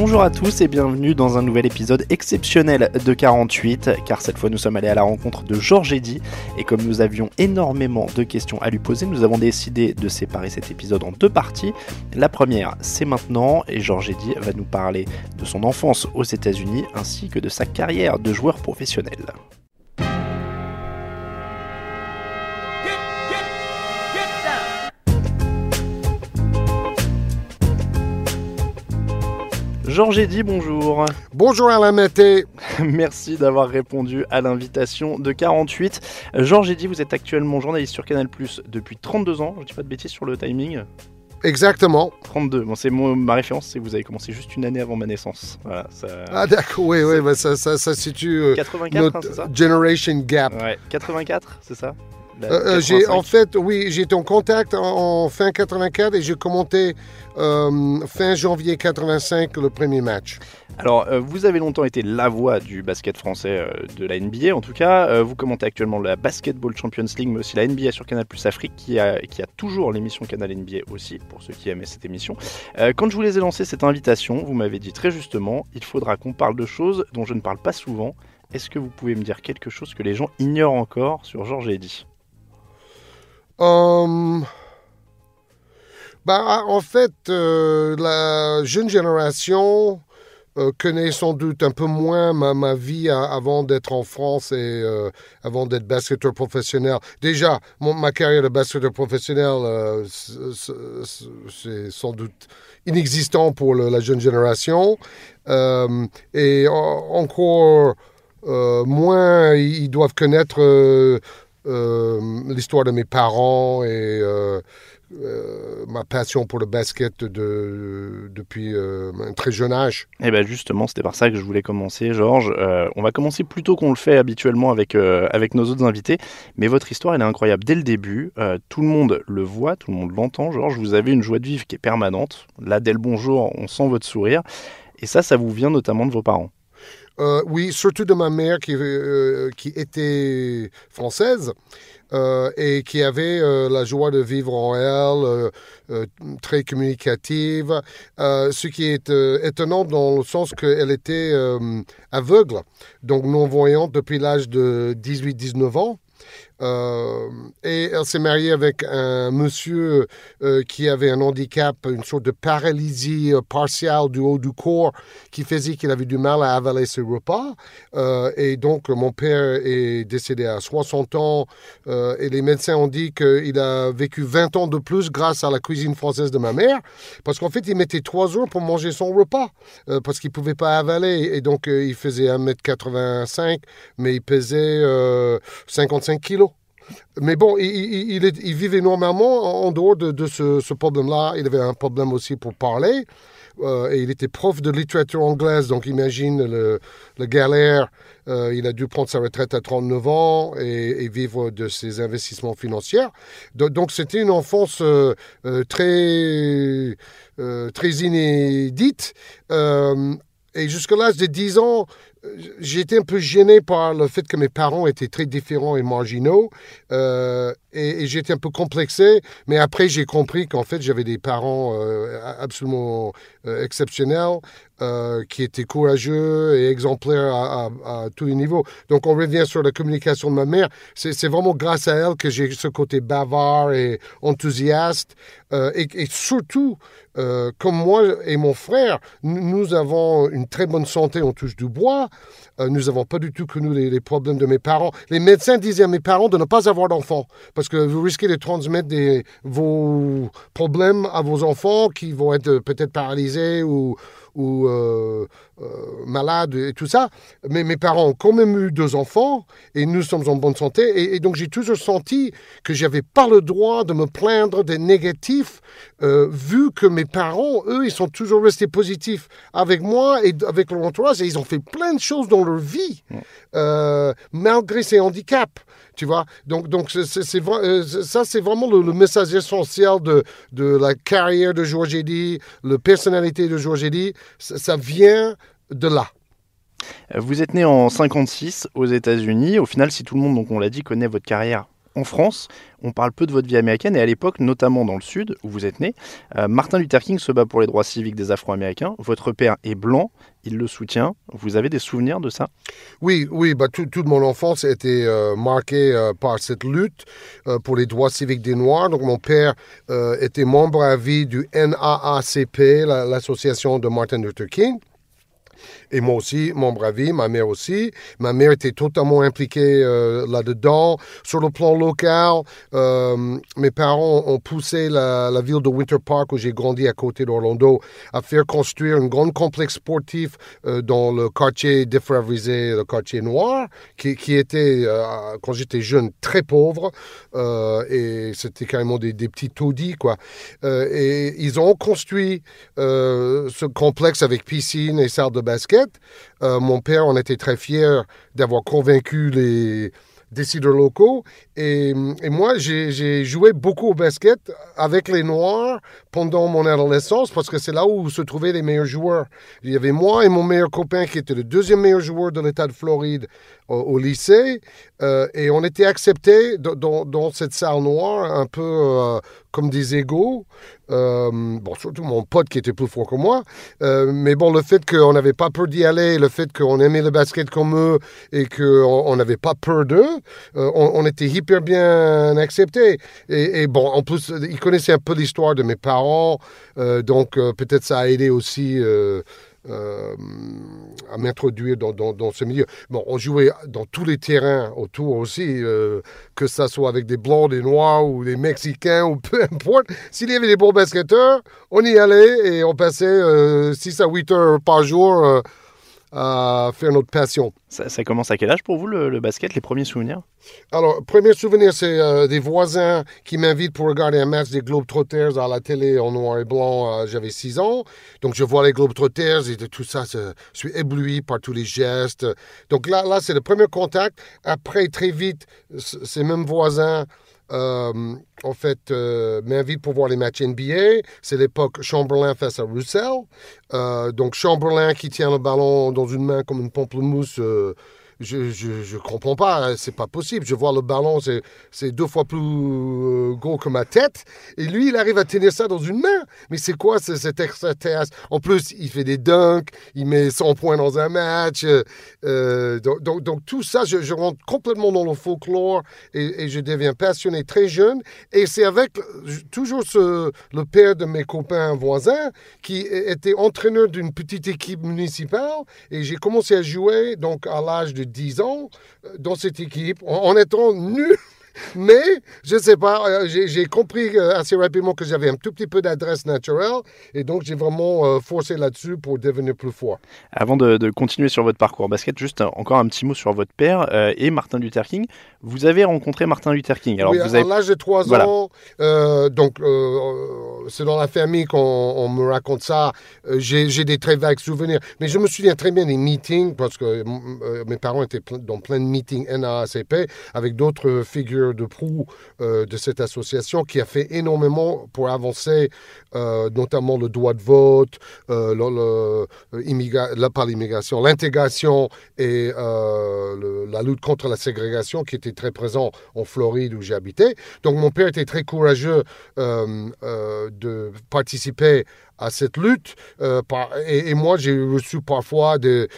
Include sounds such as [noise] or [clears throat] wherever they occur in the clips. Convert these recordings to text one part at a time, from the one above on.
Bonjour à tous et bienvenue dans un nouvel épisode exceptionnel de 48, car cette fois nous sommes allés à la rencontre de Georges Eddy, et comme nous avions énormément de questions à lui poser, nous avons décidé de séparer cet épisode en deux parties. La première, c'est maintenant, et Georges Eddy va nous parler de son enfance aux États-Unis ainsi que de sa carrière de joueur professionnel. Georges Eddy, bonjour. Bonjour Alain Mété. [laughs] Merci d'avoir répondu à l'invitation de 48. Georges Eddy, vous êtes actuellement journaliste sur Canal Plus depuis 32 ans. Je ne dis pas de bêtises sur le timing. Exactement. 32. Bon, c'est ma référence, c'est que vous avez commencé juste une année avant ma naissance. Voilà, ça... Ah d'accord, oui, oui, bah, ça, ça, ça situe euh, 84, hein, notre c'est ça? generation gap. Ouais, 84, c'est ça? Euh, euh, j'ai 85. en fait, oui, été en contact en, en fin 84 et j'ai commenté euh, fin janvier 85 le premier match. Alors, euh, vous avez longtemps été la voix du basket français de la NBA, en tout cas. Vous commentez actuellement la Basketball Champions League, mais aussi la NBA sur Canal Plus Afrique, qui a, qui a toujours l'émission Canal NBA aussi, pour ceux qui aimaient cette émission. Quand je vous les ai lancé cette invitation, vous m'avez dit très justement, il faudra qu'on parle de choses dont je ne parle pas souvent. Est-ce que vous pouvez me dire quelque chose que les gens ignorent encore sur Georges Eddy? Euh, bah, en fait, euh, la jeune génération euh, connaît sans doute un peu moins ma, vie avant d'être en France et avant d'être basketteur professionnel. Déjà, ma carrière de basketteur professionnel, c'est sans doute inexistant pour la jeune génération. Et en- encore moins, ils doivent connaître l'histoire de mes parents et euh, euh, ma passion pour le basket de, depuis euh, un très jeune âge. Eh bien justement, c'était par ça que je voulais commencer, Georges. Euh, on va commencer plus tôt qu'on le fait habituellement avec, euh, avec nos autres invités, mais votre histoire, elle est incroyable dès le début. Euh, tout le monde le voit, tout le monde l'entend, Georges. Vous avez une joie de vivre qui est permanente. Là, dès le bonjour, on sent votre sourire. Et ça, ça vous vient notamment de vos parents. Euh, oui, surtout de ma mère qui, euh, était française euh, et qui avait la joie de vivre en elle, très communicative, ce qui est étonnant dans le sens qu'elle était aveugle, donc non-voyante depuis l'âge de 18-19 ans. Euh, et elle s'est mariée avec un monsieur euh, qui avait un handicap, une sorte de paralysie euh, partielle du haut du corps qui faisait qu'il avait du mal à avaler ses repas. Et donc, mon père est décédé à 60 ans et les médecins ont dit qu'il a vécu 20 ans de plus grâce à la cuisine française de ma mère parce qu'en fait, il mettait 3 heures pour manger son repas parce qu'il ne pouvait pas avaler. Et donc, il faisait 1m85, mais il pesait euh, 55 kilos. Mais bon, il, vivait normalement en dehors de, ce, problème-là. Il avait un problème aussi pour parler. Euh, et il était prof de littérature anglaise, donc imagine le, galère. Euh, il a dû prendre sa retraite à 39 ans et, vivre de ses investissements financiers. Do- Donc c'était une enfance euh, très, très inédite. Et jusqu'à l'âge de 10 ans, j'étais un peu gêné par le fait que mes parents étaient très différents et marginaux. Euh, et, j'étais un peu complexé. Mais après, j'ai compris qu'en fait, j'avais des parents euh, absolument euh, exceptionnels, euh, qui étaient courageux et exemplaires à, tous les niveaux. Donc, on revient sur la communication de ma mère. C'est vraiment grâce à elle que j'ai ce côté bavard et enthousiaste. Euh, et, surtout, euh, comme moi et mon frère, nous, avons une très bonne santé, on touche du bois. Nous n'avons pas du tout connu les, les problèmes de mes parents. Les médecins disaient à mes parents de ne pas avoir d'enfants parce que vous risquez de transmettre vos problèmes à vos enfants qui vont être peut-être paralysés ou, ou euh, malade et tout ça. Mais mes parents ont quand même eu deux enfants et nous sommes en bonne santé. Et, et donc j'ai toujours senti que j'avais pas le droit de me plaindre des négatifs, vu que mes parents, eux, ils sont toujours restés positifs avec moi et avec leur entourage et ils ont fait plein de choses dans leur vie, malgré ces handicaps. Tu vois? Donc, donc c'est, ça, c'est vraiment le, message essentiel de, de la carrière de Georges Eddy, la personnalité de Georges Eddy. Ça, ça vient de là. Vous êtes né en 56 aux États-Unis. Au final, si tout le monde, donc on l'a dit, connaît votre carrière en France, on parle peu de votre vie américaine et à l'époque, notamment dans le Sud où vous êtes né, euh, Martin Luther King se bat pour les droits civiques des Afro-Américains. Votre père est blanc, il le soutient. Vous avez des souvenirs de ça? Oui, oui, bah, toute mon enfance a été euh, marquée euh, par cette lutte pour les droits civiques des Noirs. Donc mon père était membre à vie du NAACP, l'association de Martin Luther King et moi aussi, mon bravi, ma mère aussi. Ma mère était totalement impliquée euh, là-dedans. Sur le plan local, euh, mes parents ont poussé la, ville de Winter Park, où j'ai grandi à côté d'Orlando, à faire construire un grand complexe sportif euh, dans le quartier défavorisé, le quartier noir, qui, était, quand j'étais jeune, très pauvre. et c'était carrément des, des petits taudis, quoi. et ils ont construit ce complexe avec piscine et salle de basket. Euh, mon père, on était très fiers d'avoir convaincu les décideurs locaux. Et, et moi, j'ai joué beaucoup au basket avec les Noirs pendant mon adolescence parce que c'est là où se trouvaient les meilleurs joueurs. Il y avait moi et mon meilleur copain qui était le deuxième meilleur joueur de l'État de Floride au, lycée. Euh, et on était acceptés dans, dans, cette salle noire un peu euh, comme des égaux. Euh, bon, surtout mon pote qui était plus fort que moi. mais bon, le fait qu'on n'avait pas peur d'y aller, le fait qu'on aimait le basket comme eux et qu'on n'avait pas peur d'eux, on, était hyper bien acceptés. Et, et, bon, en plus, ils connaissaient un peu l'histoire de mes parents. donc peut-être ça a aidé aussi euh, à m'introduire dans, ce milieu. Bon, on jouait dans tous les terrains autour aussi, euh, que ça soit avec des blancs, des noirs ou des mexicains ou peu importe. S'il y avait des bons basketteurs, on y allait et on passait 6 euh, à 8 heures par jour à faire notre passion. Ça, commence à quel âge pour vous le, basket, les premiers souvenirs? Alors, premier souvenir, c'est euh, des voisins qui m'invitent pour regarder un match des Globetrotters à la télé en noir et blanc. Euh, j'avais 6 ans. Donc, je vois les Globetrotters et tout ça, je suis ébloui par tous les gestes. Donc là, là c'est le premier contact. Après, très vite, ces mêmes voisins euh, en fait, euh, m'invite pour voir les matchs NBA. C'est l'époque Chamberlain face à Russell. Euh, donc Chamberlain qui tient le ballon dans une main comme une pamplemousse je, je, je, comprends pas, hein, c'est pas possible. Je vois le ballon, c'est deux fois plus euh, gros que ma tête. Et lui, il arrive à tenir ça dans une main. Mais c'est quoi cet extraterrestre? En plus, il fait des dunks, il met 100 points dans un match. Euh, euh, donc, donc, tout ça, je, rentre complètement dans le folklore et, je deviens passionné très jeune. Et c'est avec toujours le père de mes copains voisins qui était entraîneur d'une petite équipe municipale. Et j'ai commencé à jouer donc à l'âge de 10 ans euh, dans cette équipe en, étant nul. Mais, je ne sais pas, euh, j'ai compris euh, assez rapidement que j'avais un tout petit peu d'adresse naturelle et donc j'ai vraiment forcé là-dessus pour devenir plus fort. Avant de, continuer sur votre parcours basket, juste encore un petit mot sur votre père et Martin Luther King. Vous avez rencontré Martin Luther King. Alors, oui, vous avez... à l'âge de 3 ans, donc c'est dans la famille qu'on me raconte ça. j'ai des très vagues souvenirs, mais je me souviens très bien des meetings parce que mes parents étaient dans plein de meetings NAACP avec d'autres figures de proue euh, de cette association qui a fait énormément pour avancer euh, notamment le droit de vote, euh, pas l'immigration, l'intégration et la lutte contre la ségrégation qui était très présent en Floride où j'habitais. Donc mon père était très courageux de participer à cette lutte. et, moi, j'ai reçu parfois des,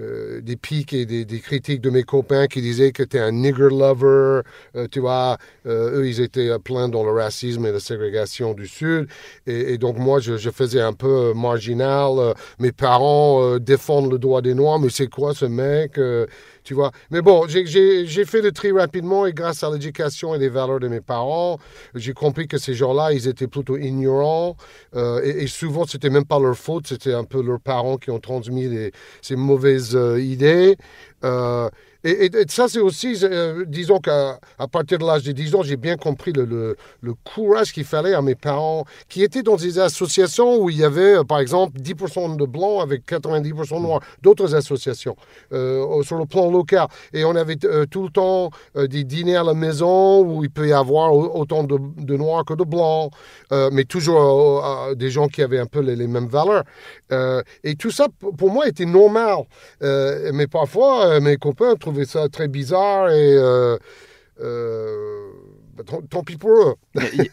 euh, des pics et des, critiques de mes copains qui disaient que tu es un nigger lover. Euh, tu vois, euh, eux, ils étaient pleins dans le racisme et la ségrégation du Sud. Et, donc, moi, je, faisais un peu marginal. mes parents défendent le droit des Noirs, mais c'est quoi ce mec Tu vois. Mais bon, j'ai- fait le tri rapidement et grâce à l'éducation et les valeurs de mes parents, j'ai compris que ces gens-là, ils étaient plutôt ignorants euh, et, et souvent, c'était même pas leur faute, c'était un peu leurs parents qui ont transmis ces mauvaises euh, idées. Euh, et, ça, c'est aussi, euh, disons qu'à partir de l'âge de 10 ans, j'ai bien compris le, le- courage qu'il fallait à mes parents, qui étaient dans des associations où il y avait, euh, par exemple, 10% de blancs avec 90% de noirs, d'autres associations euh, sur le plan local. Et on avait tout le temps des dîners à la maison où il peut y avoir au- autant de, noirs que de blancs, mais toujours des gens qui avaient un peu les, les mêmes valeurs. Et tout ça, pour moi, était normal. Mais parfois, mes copains trouvaient ça très bizarre et euh, euh, bah, tant, pis pour eux.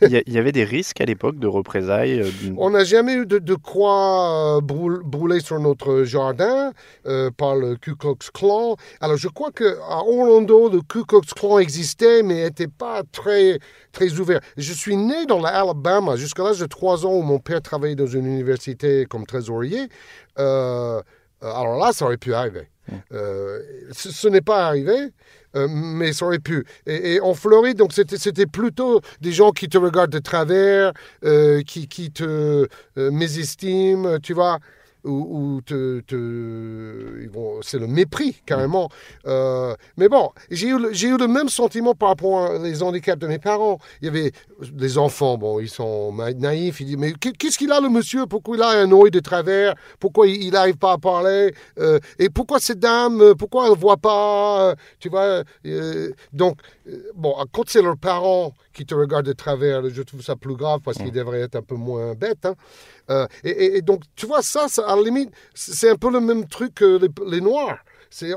Il y, avait des risques à l'époque de représailles. euh, On n'a jamais eu de, de croix brûl- brûlée sur notre jardin euh, par le Ku Klux Klan. Alors, je crois qu'à Orlando, le Ku Klux Klan existait, mais n'était pas très, très ouvert. Je suis né dans l'Alabama jusqu'à l'âge de 3 ans où mon père travaillait dans une université comme trésorier. Euh, alors là, ça aurait pu arriver. Euh, ce n'est pas arrivé, euh, mais ça aurait pu. Et, en Floride, donc c'était plutôt des gens qui te regardent de travers, euh, qui, qui te mésestiment, tu vois, te, c'est le mépris carrément. Euh, mais bon, j'ai eu, le- j'ai eu le même sentiment par rapport aux handicaps de mes parents. Il y avait les enfants, bon, ils sont naïfs, ils disent, mais qu'est- qu'est-ce qu'il a le monsieur? Pourquoi il a un œil de travers? Pourquoi il n'arrive pas à parler? Euh, Et pourquoi cette dame Pourquoi elle ne voit pas Euh, Tu vois euh, Donc, bon, quand c'est leurs parents qui te regardent de travers, je trouve ça plus grave parce qu'ils devraient être un peu moins bêtes. hein. Euh, et, donc, tu vois, ça, à la limite, c'est un peu le même truc que les, Noirs.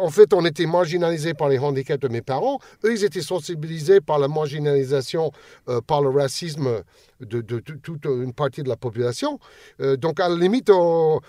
En fait, on était marginalisés par les handicaps de mes parents. Eux, ils étaient sensibilisés par la marginalisation, euh, par le racisme de, toute une partie de la population. Euh, donc, à la limite, on,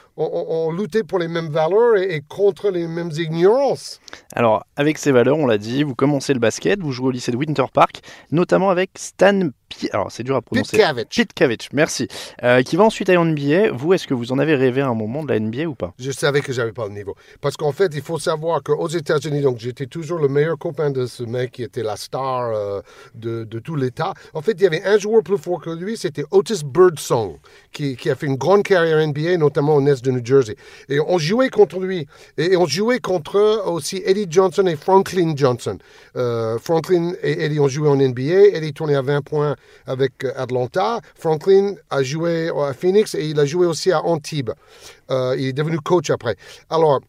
luttait pour les mêmes valeurs et, et contre les mêmes ignorances. Alors, avec ces valeurs, on l'a dit, vous commencez le basket, vous jouez au lycée de Winter Park, notamment avec Stan Alors, c'est dur à prononcer. Pitkavich. Merci. Euh, qui va ensuite en NBA. Vous, est-ce que vous en avez rêvé à un moment de la NBA ou pas? Je savais que j'avais pas le niveau. Parce qu'en fait, il faut savoir qu'aux États-Unis, donc j'étais toujours le meilleur copain de ce mec qui était la star euh, de, de tout l'État. En fait, il y avait un joueur plus fort que lui, c'était Otis Birdsong, qui, qui a fait une grande carrière NBA, notamment au Nets de New Jersey. Et on jouait contre lui. Et on jouait contre aussi Eddie Johnson et Franklin Johnson. Euh, Franklin et Eddie ont joué en NBA. Eddie tournait à 20 points avec Atlanta. Franklin a joué à Phoenix et il a joué aussi à Antibes. Euh, il est devenu coach après. Alors,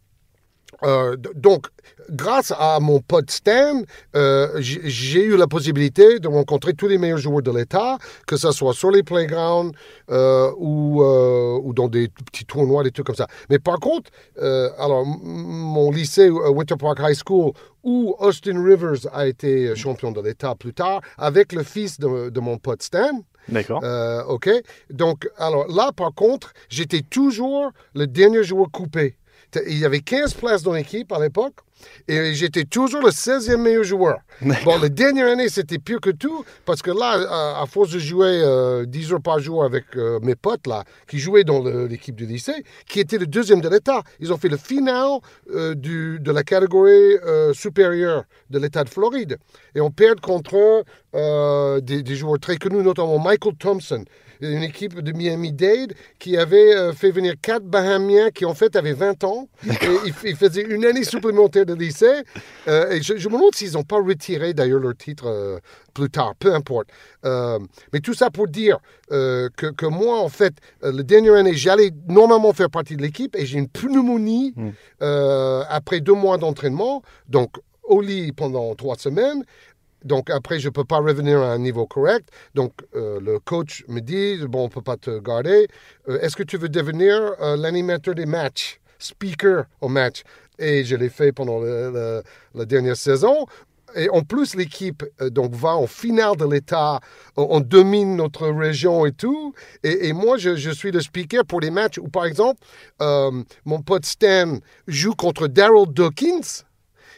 euh, donc, grâce à mon pote Stan, euh, j'ai eu la possibilité de rencontrer tous les meilleurs joueurs de l'État, que ce soit sur les playgrounds ou, ou dans des petits tournois, des trucs comme ça. Mais par contre, alors, mon lycée, Winter Park High School, où Austin Rivers a été champion de l'État plus tard, avec le fils de, de mon pote Stan, D'accord. euh, OK? Donc, alors là, par contre, j'étais toujours le dernier joueur coupé. Il y avait 15 places dans l'équipe à l'époque et j'étais toujours le 16e meilleur joueur. Bon, la dernière année, c'était pire que tout parce que là, à, à force de jouer euh, 10 heures par jour avec euh, mes potes là, qui jouaient dans l'équipe du lycée, qui était le deuxième de l'État, ils ont fait le final euh, du, de la catégorie euh, supérieure de l'État de Floride. Et on perd contre des, des joueurs très connus, notamment Michael Thompson, une équipe de Miami-Dade qui avait euh, fait venir quatre Bahamiens qui en fait avaient 20 ans. Et ils, ils faisaient une année supplémentaire de lycée. Euh, et je, je me demande s'ils n'ont pas retiré d'ailleurs leur titre euh, plus tard, peu importe. Euh, mais tout ça pour dire que, que moi, en fait, la dernière année, j'allais normalement faire partie de l'équipe et j'ai une pneumonie euh, après deux mois d'entraînement. Donc, au lit pendant trois semaines. Donc après, je ne peux pas revenir à un niveau correct. Donc euh, le coach me dit, bon, on ne peut pas te garder. Euh, Est-ce que tu veux devenir euh, l'animateur des matchs, speaker au match? Et je l'ai fait pendant la dernière saison. Et en plus, l'équipe donc va en finale de l'État, on, domine notre région et tout. Et, moi, je, je suis le speaker pour les matchs où, par exemple, mon pote Stan joue contre Daryl Dawkins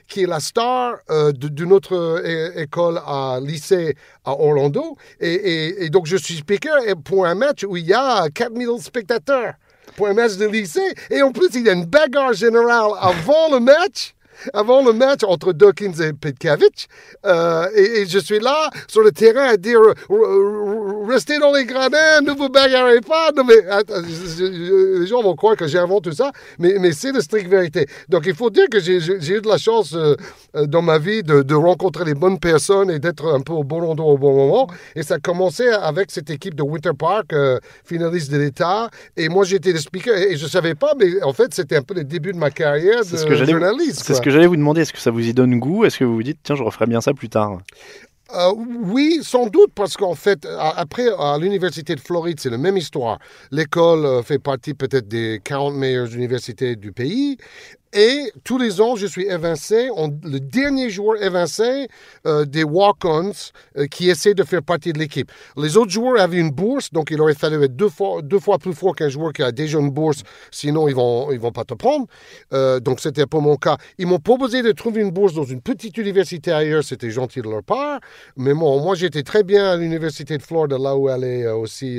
qui est la star euh, d'une autre école à lycée à Orlando. Et, et- et donc, je suis speaker pour un match où il y a 4000 spectateurs pour un match de lycée. Et en plus, il y a une bagarre générale avant le match. Avant le match entre Dawkins et Petkovic. Euh, et, et je suis là sur le terrain à dire restez dans les gradins, ne vous bagarrez pas. Non, mais, attends, je- je- les gens vont croire que j'invente tout ça, mais, mais c'est la stricte vérité. Donc il faut dire que j'ai eu de la chance euh, euh, dans ma vie de, de rencontrer les bonnes personnes et d'être un peu au bon endroit au bon moment. Et ça a commencé avec cette équipe de Winter Park, euh, finaliste de l'État. Et moi j'étais le speaker et, et je savais pas, mais en fait c'était un peu le début de ma carrière de ce que journaliste. Que j'allais vous demander. Est-ce que ça vous y donne goût? Est-ce que vous vous dites, tiens, je referai bien ça plus tard? Euh, oui, sans doute, parce qu'en fait, après, à l'Université de Floride, c'est la même histoire. L'école euh, fait partie peut-être des 40 meilleures universités du pays. Et tous les ans, je suis évincé, le dernier joueur évincé euh, des walk-ons euh, qui essaient de faire partie de l'équipe. Les autres joueurs avaient une bourse, donc il aurait fallu être deux fois, deux fois plus fort qu'un joueur qui a déjà une bourse, sinon ils vont, ils vont pas te prendre. Euh, donc c'était pas mon cas. Ils m'ont proposé de trouver une bourse dans une petite université ailleurs, c'était gentil de leur part. Mais bon, moi j'étais très bien à l'université de Florida, là où elle est euh, aussi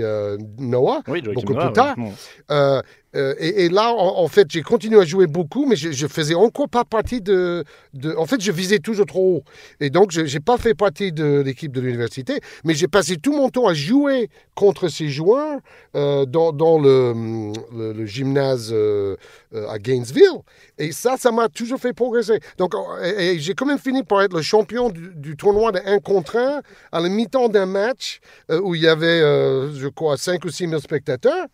Noah, Oui, beaucoup plus tard. ouais. Euh, et, là, en, fait, j'ai continué à jouer beaucoup, mais je, je faisais encore pas partie de, En fait, je visais toujours trop haut. Et donc, je n'ai pas fait partie de l'équipe de l'université, mais j'ai passé tout mon temps à jouer contre ces joueurs euh, dans, le gymnase euh, euh, à Gainesville. Et ça, ça m'a toujours fait progresser. Donc, euh, et, j'ai quand même fini par être le champion du, tournoi de 1 contre 1 à la mi-temps d'un match euh, où il y avait, je crois, 5 ou 6 000 spectateurs.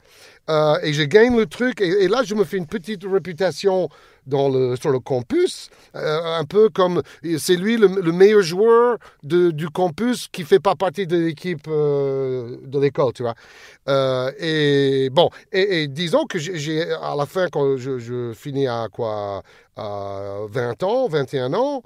Et je gagne le truc. Et là, je me fais une petite réputation dans le, sur le campus, euh, un peu comme c'est lui le, le meilleur joueur de- du campus qui fait pas partie de l'équipe euh, de l'école, tu vois. Euh, et bon, et, disons que j'ai à la fin quand je, je finis à quoi, à 20 ans, 21 ans,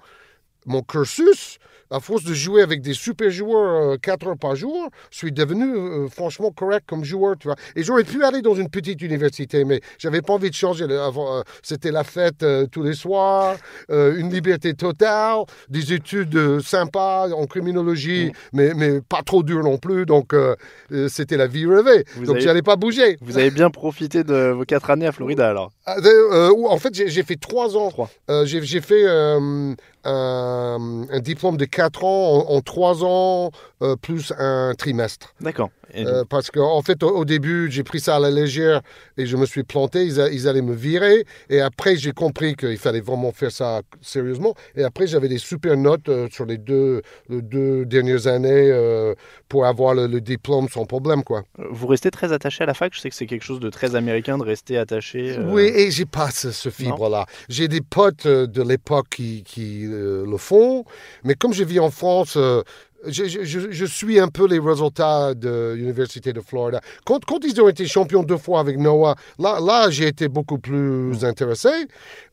mon cursus, à force de jouer avec des super joueurs 4 heures par jour, je suis devenu euh, franchement correct comme joueur, tu vois. Et j'aurais pu aller dans une petite université, mais j'avais pas envie de changer. Euh, C'était la fête euh, tous les soirs, euh, une liberté totale, des études euh, sympas en criminologie, mais, mais pas trop dur non plus. Donc, euh, euh, c'était la vie rêvée. Vous donc, avez- j'allais pas bouger. Vous avez bien profité de vos quatre années à Florida alors Ah, euh, euh, en fait, j'ai fait trois ans. Trois. Euh, j'ai fait euh, un, un diplôme de quatre ans en, en trois ans, euh, plus un trimestre. D'accord. Euh, parce qu'en en fait, au, au début, j'ai pris ça à la légère et je me suis planté. Ils, a- ils allaient me virer. Et après, j'ai compris qu'il fallait vraiment faire ça sérieusement. Et après, j'avais des super notes euh, sur les deux, les deux dernières années euh, pour avoir le, le diplôme sans problème, quoi. Vous restez très attaché à la fac? Je sais que c'est quelque chose de très américain de rester attaché. euh, Oui, et j'ai pas ce, ce fibre-là. J'ai des potes euh, de l'époque qui, qui euh, le font, mais comme je vis en France, euh, je, je- je- je suis un peu les résultats de l'Université de Florida. Quand, quand ils ont été champions deux fois avec Noah, là, là j'ai été beaucoup plus intéressé,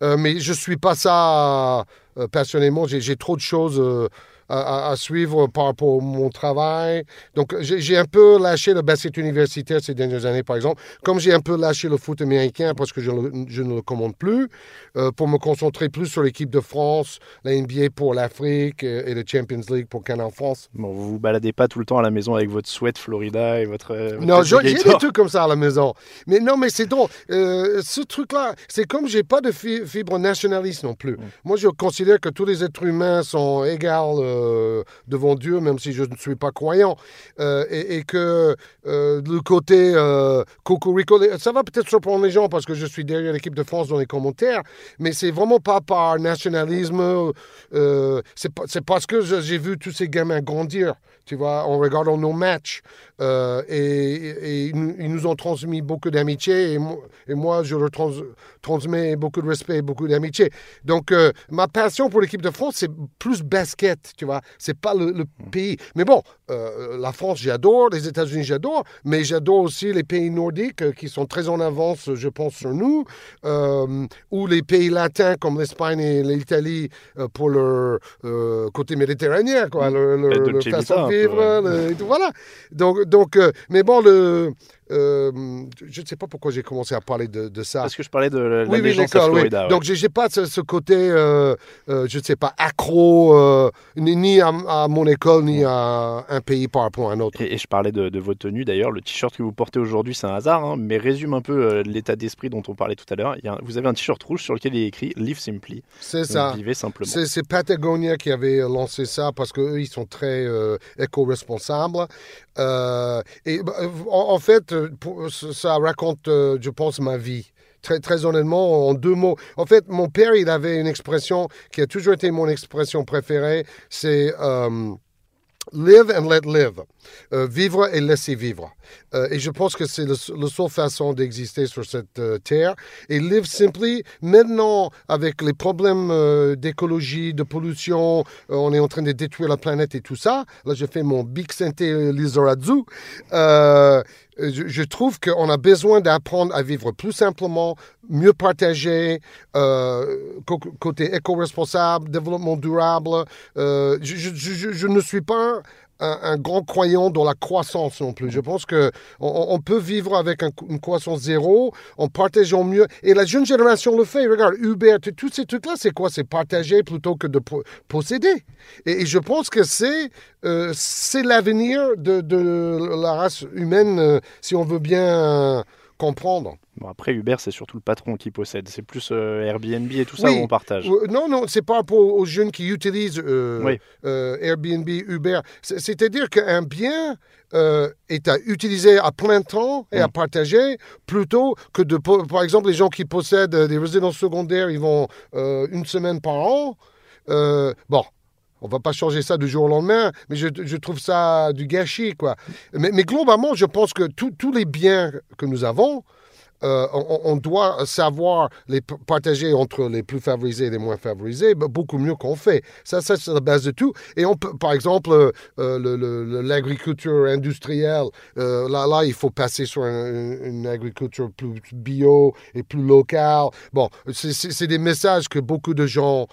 euh, mais je suis pas ça euh, passionnément. J'ai j'ai trop de choses. À, suivre par rapport à mon travail. Donc, j'ai un peu lâché le basket universitaire ces dernières années, par exemple. Comme j'ai un peu lâché le foot américain parce que je, ne le commande plus, euh, pour me concentrer plus sur l'équipe de France, la NBA pour l'Afrique euh, et le Champions League pour Canal France. Bon, vous vous baladez pas tout le temps à la maison avec votre sweat Florida et votre. euh, votre Non, j'ai des trucs comme ça à la maison. Mais non, mais c'est drôle. Euh, ce truc-là, c'est comme j'ai pas de fi- fibre nationaliste non plus. Moi, je considère que tous les êtres humains sont égaux euh, devant Dieu, même si je ne suis pas croyant. Euh, et, que euh, le côté euh, cocorico, ça va peut-être surprendre les gens parce que je suis derrière l'équipe de France dans les commentaires, mais c'est vraiment pas par nationalisme. euh, c'est parce que j'ai vu tous ces gamins grandir, tu vois, en regardant nos matchs. Euh, et, et ils, nous, ils nous ont transmis beaucoup d'amitié et, moi- et moi, je leur trans- transmets beaucoup de respect et beaucoup d'amitié. Donc, euh, ma passion pour l'équipe de France, c'est plus basket, tu vois. C'est pas le, le pays. Mais bon, euh, la France, j'adore. Les États-Unis, j'adore. Mais j'adore aussi les pays nordiques qui sont très en avance, je pense, sur nous. Ou les pays latins comme l'Espagne et l'Italie pour leur côté méditerranéen, quoi. Leur, leur- leur façon de peu, vivre. ouais. le- et tout, voilà. Donc, donc euh, mais bon, le, euh, je ne sais pas pourquoi j'ai commencé à parler de, de ça. Parce que je parlais de la oui, oui, d'accord, ouais. Donc, j'ai j'ai pas ce, ce côté, euh, euh, je ne sais pas, accro, ni, ni à, à mon école, ni à un pays par rapport à un autre. Et, et je parlais de, de votre tenue d'ailleurs. Le t-shirt que vous portez aujourd'hui, c'est un hasard, hein, mais résume un peu l'état d'esprit dont on parlait tout à l'heure. Vous avez un t-shirt rouge sur lequel il est écrit Live Simply. C'est ça. Vivez simplement. C'est Patagonia qui avait lancé ça parce qu'eux, ils sont très éco-responsables. Et bah, en, en fait, pour- ça raconte, euh, je pense, ma vie. Très, honnêtement, en deux mots. En fait, mon père, il avait une expression qui a toujours été mon expression préférée. C'est euh, live and let live. Euh, vivre et laisser vivre. Euh, et je pense que c'est la seule façon d'exister sur cette euh, terre. Et live simply, maintenant, avec les problèmes euh, d'écologie, de pollution, euh, on est en train de détruire la planète et tout ça. Là, je fais mon Big Santé Lizarazu. Je, trouve qu'on a besoin d'apprendre à vivre plus simplement, mieux partager, euh, côté éco-responsable, développement durable. Euh, je- je- je ne suis pas un, un grand croyant dans la croissance non plus. Je pense que on, on peut vivre avec un- une croissance zéro, en partageant mieux. Et la jeune génération le fait. Regarde, Uber, tous ces trucs-là, c'est quoi? C'est partager plutôt que de po- posséder. Et, et je pense que c'est euh, c'est l'avenir de, de la race humaine, euh, si on veut bien euh, comprendre. Bon, après, Uber, c'est surtout le patron qui possède. C'est plus euh, Airbnb et tout ça Oui. où on partage. Euh, Non, non, c'est par rapport aux jeunes qui utilisent euh, Oui. euh, Airbnb, Uber. C'est- C'est-à-dire qu'un bien est à utiliser à plein temps et à Mm. partager plutôt que de, par exemple, les gens qui possèdent des résidences secondaires, ils vont une semaine par an. Bon. On va pas changer ça du jour au lendemain, mais je, je trouve ça du gâchis, quoi. Mais, mais globalement, je pense que tous les biens que nous avons, euh, on, doit savoir les partager entre les plus favorisés et les moins favorisés beaucoup mieux qu'on fait. Ça, c'est la base de tout. Et on peut, par exemple, euh, euh, l'agriculture industrielle, là, là, il faut passer sur un- une agriculture plus bio et plus locale. Bon, c'est- des messages que beaucoup de gens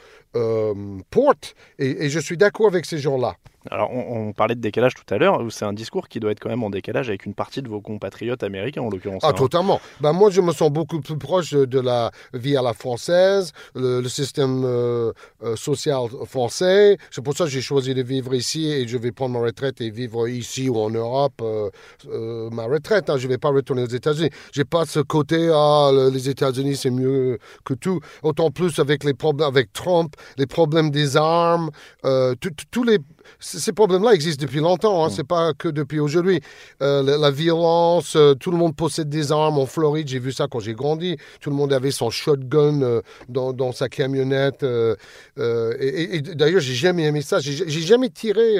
portent et je suis d'accord avec ces gens-là. Alors, on, on parlait de décalage tout à l'heure. C'est un discours qui doit être quand même en décalage avec une partie de vos compatriotes américains, en l'occurrence. Ah, hein. totalement. Ben, moi, je me sens beaucoup plus proche de la vie à la française, le, le système euh, euh, social français. C'est pour ça que j'ai choisi de vivre ici et je vais prendre ma retraite et vivre ici ou en Europe euh, ma retraite. hein. Je ne vais pas retourner aux États-Unis. J'ai pas ce côté, ah, le- les États-Unis, c'est mieux que tout. Autant plus avec les problèmes, avec Trump, les problèmes des armes, tous les ces problèmes-là existent depuis longtemps, hein, c'est pas que depuis aujourd'hui. Euh, la, la violence, euh, tout le monde possède des armes en Floride, j'ai vu ça quand j'ai grandi. Tout le monde avait son shotgun euh, dans, dans sa camionnette. et et- et d'ailleurs, j'ai jamais aimé ça. J'ai j'ai jamais tiré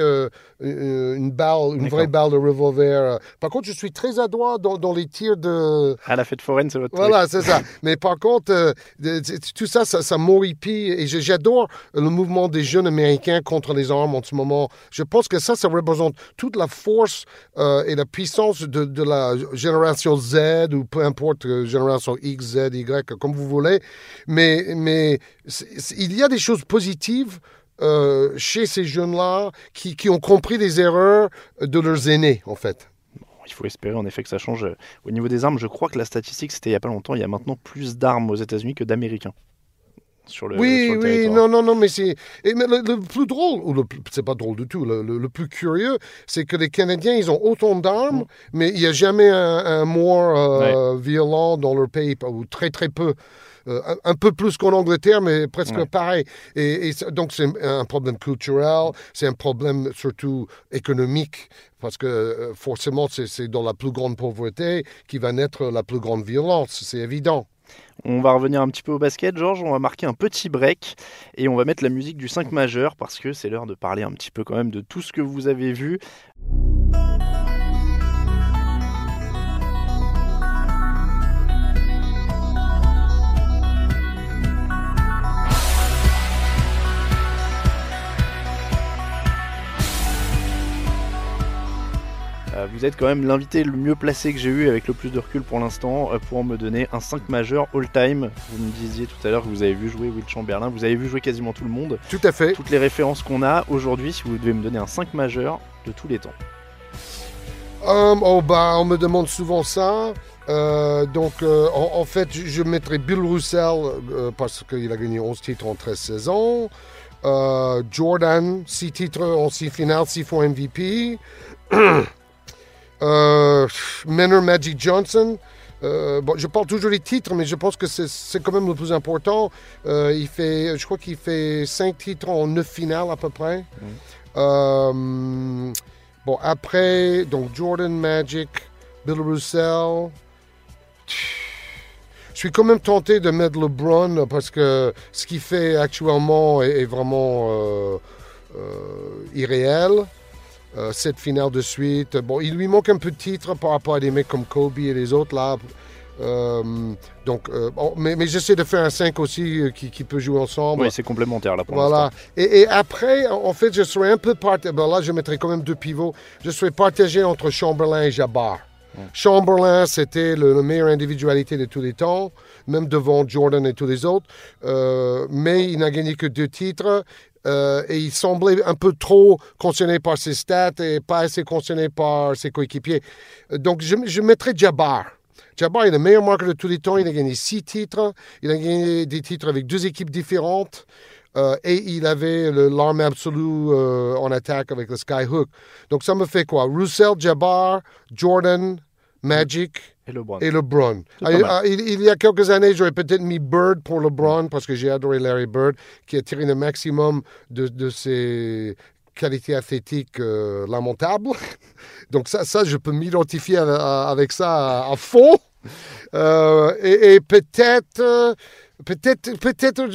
une balle, une vraie balle de revolver. Par contre, je suis très adroit dans, dans les tirs de, À la fête foraine, c'est votre truc. voilà, c'est ça. [laughs] Mais par contre, tout ça, ça, ça. Et j'adore le mouvement des jeunes Américains contre les armes en ce moment. Je pense que ça, ça représente toute la force euh, et la puissance de, la génération Z ou peu importe, euh, génération X, Z, Y, comme vous voulez. Mais, il y a des choses positives. euh, chez ces jeunes-là qui, qui ont compris les erreurs de leurs aînés, en fait. Il faut espérer en effet que ça change. Au niveau des armes, je crois que la statistique, c'était il n'y a pas longtemps, il y a maintenant plus d'armes aux États-Unis que d'Américains. Sur le, Oui, sur le oui, territoire. non, non, non, mais c'est. et mais le, le plus drôle, ou le c'est pas drôle du tout, le, plus curieux, c'est que les Canadiens, ils ont autant d'armes, mais il n'y a jamais un, un mort euh, violent dans leur pays, ou très, très peu. Euh, un, un peu plus qu'en Angleterre, mais presque Ouais. pareil. Et, donc, c'est un problème culturel, c'est un problème surtout économique, parce que euh, forcément, c'est dans la plus grande pauvreté qui va naître la plus grande violence, c'est évident. On va revenir un petit peu au basket, Georges. On va marquer un petit break et on va mettre la musique du 5 majeur parce que c'est l'heure de parler un petit peu quand même de tout ce que vous avez vu. Vous êtes quand même l'invité le mieux placé que j'ai eu avec le plus de recul pour l'instant euh, pour me donner un 5 majeur all-time. Vous me disiez tout à l'heure que vous avez vu jouer Will Chamberlain, vous avez vu jouer quasiment tout le monde. Tout à fait. Toutes les références qu'on a aujourd'hui, si vous devez me donner un 5 majeur de tous les temps. Um, oh, bah, on me demande souvent ça. Euh, donc, euh, en, en fait, je mettrais Bill Russell euh, parce qu'il a gagné 11 titres en 13 saisons. Euh, Jordan, 6 titres en 6 finales, 6 fois MVP. [clears throat] euh, Menor Magic Johnson. Euh, bon, je parle toujours des titres, mais je pense que c'est- quand même le plus important. Euh, il fait, je crois qu'il fait 5 titres en 9 finales à peu près. Euh, bon, après, donc Jordan, Magic, Bill Russell. Je suis quand même tenté de mettre LeBron parce que ce qu'il fait actuellement est, vraiment irréel. Euh, cette finale de suite. Bon, il lui manque un peu de titre par rapport à des mecs comme Kobe et les autres là. Euh, donc, euh, mais, mais j'essaie de faire un 5 aussi euh, qui, qui peut jouer ensemble. Oui, c'est complémentaire là pour Voilà. Et, et après, en fait, je serais un peu partagé. Ben là, je mettrais quand même deux pivots. Je serais partagé entre Chamberlain et Jabbar. Chamberlain, c'était le, le meilleure individualité de tous les temps, même devant Jordan et tous les autres. Euh, mais il n'a gagné que deux titres. Euh, et il semblait un peu trop concerné par ses stats et pas assez concerné par ses coéquipiers. Euh, Donc, je, mettrais Jabbar. Jabbar est le meilleur marqueur de tous les temps. Il a gagné six titres. Il a gagné des titres avec deux équipes différentes. Euh, et il avait l'arme absolue en attaque avec le Skyhook. Donc ça me fait quoi? Russell, Jabbar, Jordan, Magic Et LeBron. et LeBron. Ah, ah, il, il y a quelques années, j'aurais peut-être mis Bird pour LeBron parce que j'ai adoré Larry Bird, qui a tiré le maximum de, de ses qualités athlétiques euh, lamentables. [laughs] Donc ça, ça, je peux m'identifier avec ça à, à fond. Euh, et, et peut-être, euh, peut-être, peut-être,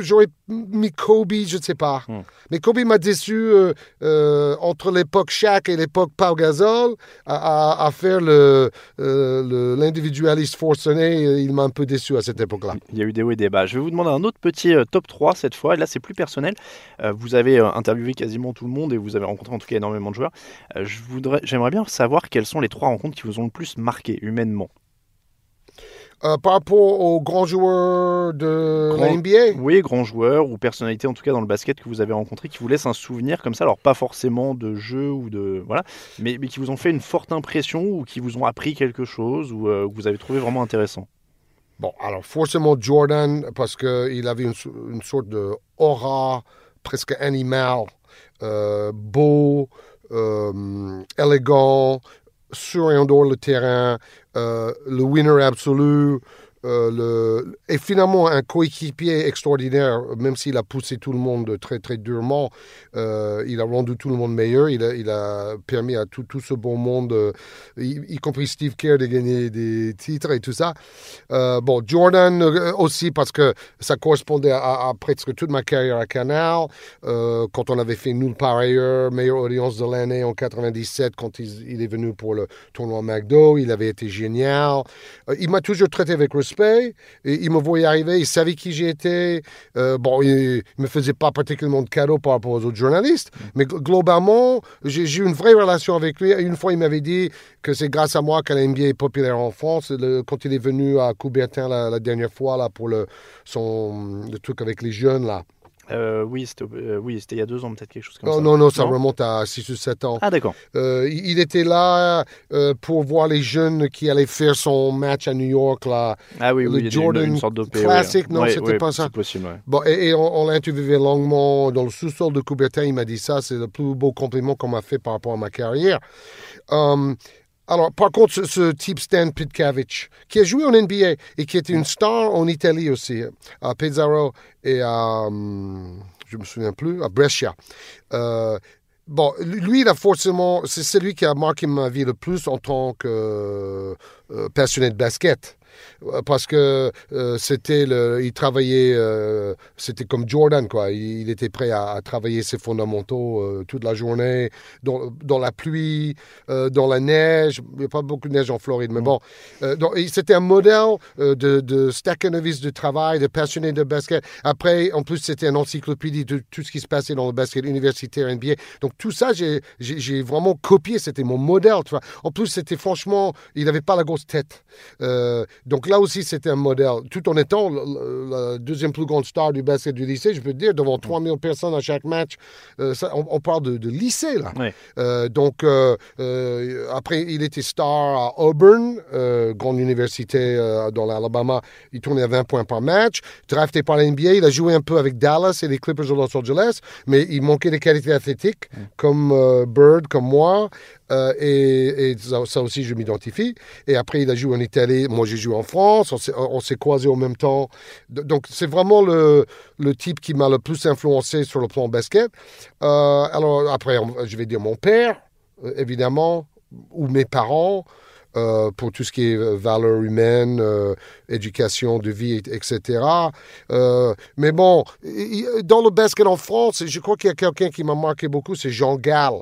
j'aurais mis Kobe, je ne sais pas. Hmm. Mais Kobe m'a déçu euh, euh, entre l'époque Shaq et l'époque Pau Gasol à, à- à faire le, euh, l'individualiste forcené. Il m'a un peu déçu à cette époque-là. Il y a eu des hauts et des bas. Je vais vous demander un autre petit top 3 cette fois. Et là, c'est plus personnel. Vous avez interviewé quasiment tout le monde et vous avez rencontré en tout cas énormément de joueurs. Je voudrais, j'aimerais bien savoir quelles sont les trois rencontres qui vous ont le plus marqué humainement. Euh, par rapport aux grands joueurs de la Grand- NBA, Oui, grands joueurs ou personnalités en tout cas dans le basket que vous avez rencontrés qui vous laissent un souvenir comme ça. Alors pas forcément de jeu ou de voilà, mais, mais qui vous ont fait une forte impression ou qui vous ont appris quelque chose ou euh, que vous avez trouvé vraiment intéressant? Bon, alors forcément Jordan, parce qu'il avait une, so- une sorte de aura presque animale, euh, beau, euh, élégant, sur et en dehors le terrain, euh, le winner absolu, euh, le, et finalement un coéquipier extraordinaire, même s'il a poussé tout le monde très très durement, euh, il a rendu tout le monde meilleur, il a, il a permis à tout, tout ce bon monde, euh, y, compris Steve Kerr, de gagner des titres et tout ça. Euh, bon, Jordan aussi parce que ça correspondait à, à presque toute ma carrière à Canal. Quand on avait fait Nulle part ailleurs, meilleure audience de l'année en 97, quand il, il est venu pour le tournoi McDo, il avait été génial. Il m'a toujours traité avec respect. Et il me voyait arriver, il savait qui j'étais. Euh, bon, il ne me faisait pas particulièrement de cadeaux par rapport aux autres journalistes, mais gl- globalement, j'ai j'ai eu une vraie relation avec lui. Une fois, il m'avait dit que c'est grâce à moi que la NBA est populaire en France. Le- quand il est venu à Coubertin la, la dernière fois là, pour le, son, le truc avec les jeunes, là. Euh, oui, c'était euh, oui, c'était il y a deux ans peut-être quelque chose comme Oh, ça. non, non, ça remonte à 6 ou 7 ans. Ah d'accord. Euh, il était là euh, pour voir les jeunes qui allaient faire son match à New York. Là. Ah oui, Le oui, il y a une- Jordan une, sorte ouais. Classic, non, Ouais, c'était ouais, pas ça. C'est possible, ouais. Bon, et, et on, on l'a interviewé longuement dans le sous-sol de Coubertin. Il m'a dit ça, c'est le plus beau compliment qu'on m'a fait par rapport à ma carrière. Um, alors, par contre, ce, type Stan Pitkavic, qui a joué en NBA et qui était une star en Italie aussi, à Pesaro et à, hum, je me souviens plus, à Brescia. Euh, Bon, lui, il a forcément, c'est celui qui a marqué ma vie le plus en tant que euh, passionné de basket. Euh, Parce que euh, c'était le, il travaillait, euh, c'était comme Jordan, quoi. Il, il était prêt à, à travailler ses fondamentaux euh, toute la journée, dans, dans la pluie, dans la neige. Il n'y a pas beaucoup de neige en Floride, mais bon. Euh, donc, c'était un modèle de, de staccanoviste de travail, de passionné de basket. Après, en plus, c'était une encyclopédie de tout ce qui se passait dans le basket universitaire NBA. Donc, tout ça, j'ai- j'ai j'ai vraiment copié. C'était mon modèle, tu vois. En plus, c'était franchement, il n'avait pas la grosse tête. Euh, Donc là aussi, c'était un modèle. Tout en étant la deuxième plus grande star du basket du lycée, je peux te dire, devant 3000 personnes à chaque match, euh, ça, on, parle de, lycée, là. Euh, donc, après, il était star à Auburn, grande université dans l'Alabama. Il tournait à 20 points par match. Drafté par l'NBA, il a joué un peu avec Dallas et les Clippers de Los Angeles, mais il manquait des qualités athlétiques, comme Bird, comme moi. Euh, et, ça, aussi, je m'identifie. Et après, il a joué en Italie. Moi, j'ai joué en France. On s'est croisés en même temps. Donc, c'est vraiment le, type qui m'a le plus influencé sur le plan basket. Euh, alors, après, je vais dire mon père, euh, évidemment, ou mes parents. pour tout ce qui est valeur humaine, éducation de vie, etc. mais bon, dans le basket en France, je crois qu'il y a quelqu'un qui m'a marqué beaucoup, c'est Jean Gall.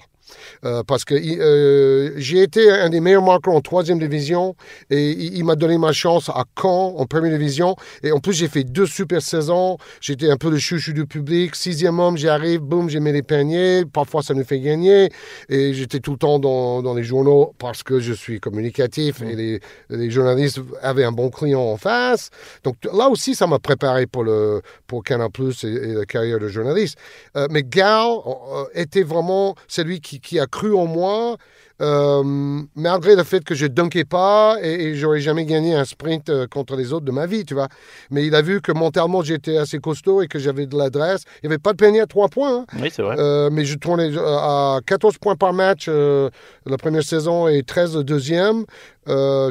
Euh, parce que euh, j'ai été un des meilleurs marqueurs en troisième division et il, m'a donné ma chance à Caen en première division. Et en plus, j'ai fait deux super saisons. J'étais un peu le chouchou du public. Sixième homme, j'arrive, boum, j'ai mis les paniers. Parfois, ça nous fait gagner. Et j'étais tout le temps dans, dans, les journaux parce que je suis communicatif et les, les, journalistes avaient un bon client en face. Donc là aussi, ça m'a préparé pour, le, pour Canal Plus et, la carrière de journaliste. Euh, mais Gal était vraiment celui qui qui, a cru en moi, euh, malgré le fait que je dunkais pas et, j'aurais jamais gagné un sprint euh, contre les autres de ma vie, tu vois. Mais il a vu que mentalement j'étais assez costaud et que j'avais de l'adresse. Il n'y avait pas de panier à 3 points. Hein. Oui, c'est vrai. Euh, mais je tournais à 14 points par match la première saison et 13 le deuxième.